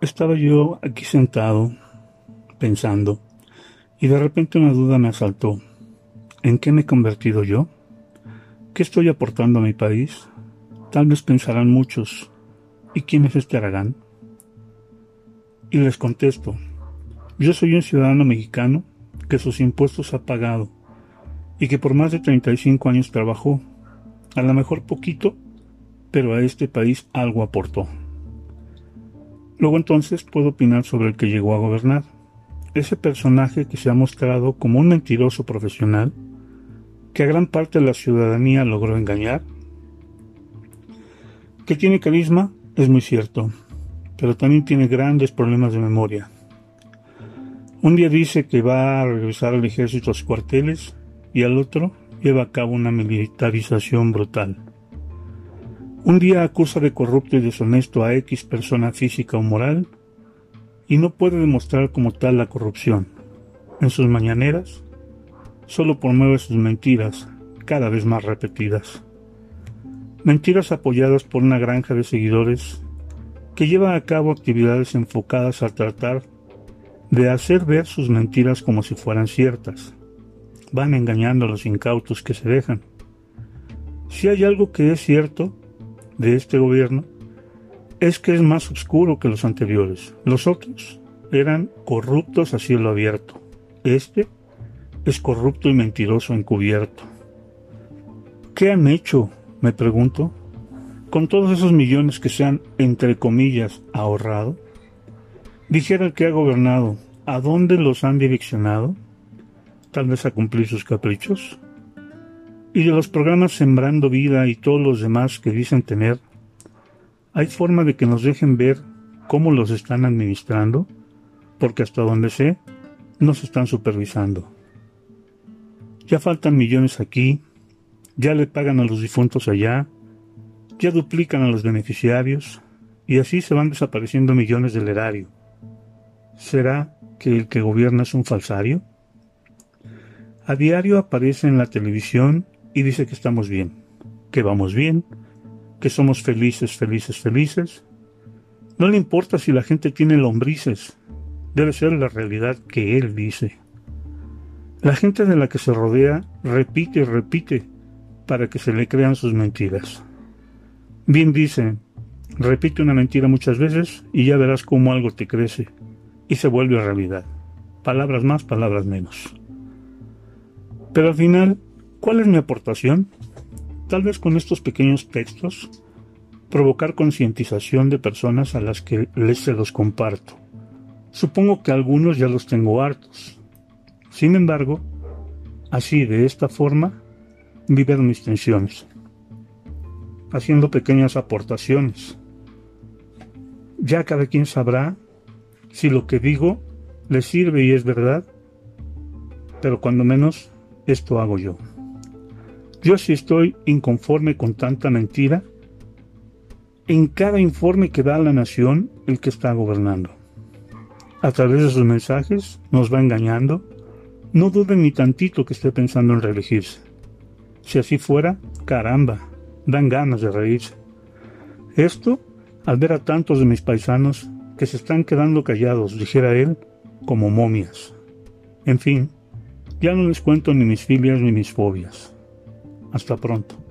Estaba yo aquí sentado, pensando, y de repente una duda me asaltó. ¿En qué me he convertido yo? ¿Qué estoy aportando a mi país? Tal vez pensarán muchos, ¿y quién es este Aragán? Y les contesto, yo soy un ciudadano mexicano que sus impuestos ha pagado y que por más de 35 años trabajó, a lo mejor poquito, pero a este país algo aportó. Luego entonces puedo opinar sobre el que llegó a gobernar, ese personaje que se ha mostrado como un mentiroso profesional, que a gran parte de la ciudadanía logró engañar. Que tiene carisma es muy cierto, pero también tiene grandes problemas de memoria. Un día dice que va a regresar al ejército a los cuarteles y al otro lleva a cabo una militarización brutal. Un día acusa de corrupto y deshonesto a X persona física o moral y no puede demostrar como tal la corrupción. En sus mañaneras solo promueve sus mentiras, cada vez más repetidas. Mentiras apoyadas por una granja de seguidores que lleva a cabo actividades enfocadas a tratar de hacer ver sus mentiras como si fueran ciertas. Van engañando a los incautos que se dejan. Si hay algo que es cierto, de este gobierno es que es más oscuro que los anteriores. Los otros eran corruptos a cielo abierto. Este es corrupto y mentiroso encubierto. ¿Qué han hecho, me pregunto, con todos esos millones que se han, entre comillas, ahorrado? Dijera que ha gobernado, ¿a dónde los han direccionado? Tal vez a cumplir sus caprichos y de los programas Sembrando Vida y todos los demás que dicen tener, ¿hay forma de que nos dejen ver cómo los están administrando? Porque hasta donde sé, nos están supervisando. Ya faltan millones aquí, ya le pagan a los difuntos allá, ya duplican a los beneficiarios, y así se van desapareciendo millones del erario. ¿Será que el que gobierna es un falsario? A diario aparece en la televisión y dice que estamos bien, que vamos bien, que somos felices, felices, felices. No le importa si la gente tiene lombrices, debe ser la realidad que él dice. La gente de la que se rodea repite repite para que se le crean sus mentiras. Bien dice, repite una mentira muchas veces y ya verás cómo algo te crece y se vuelve realidad. Palabras más, palabras menos. Pero al final ¿Cuál es mi aportación? Tal vez con estos pequeños textos provocar concientización de personas a las que les se los comparto. Supongo que algunos ya los tengo hartos. Sin embargo, así de esta forma viven mis tensiones, haciendo pequeñas aportaciones. Ya cada quien sabrá si lo que digo le sirve y es verdad, pero cuando menos esto hago yo. Yo sí estoy inconforme con tanta mentira en cada informe que da la nación el que está gobernando. A través de sus mensajes nos va engañando. No duden ni tantito que esté pensando en reelegirse. Si así fuera, caramba, dan ganas de reírse. Esto al ver a tantos de mis paisanos que se están quedando callados, dijera él, como momias. En fin, ya no les cuento ni mis filias ni mis fobias. Hasta pronto.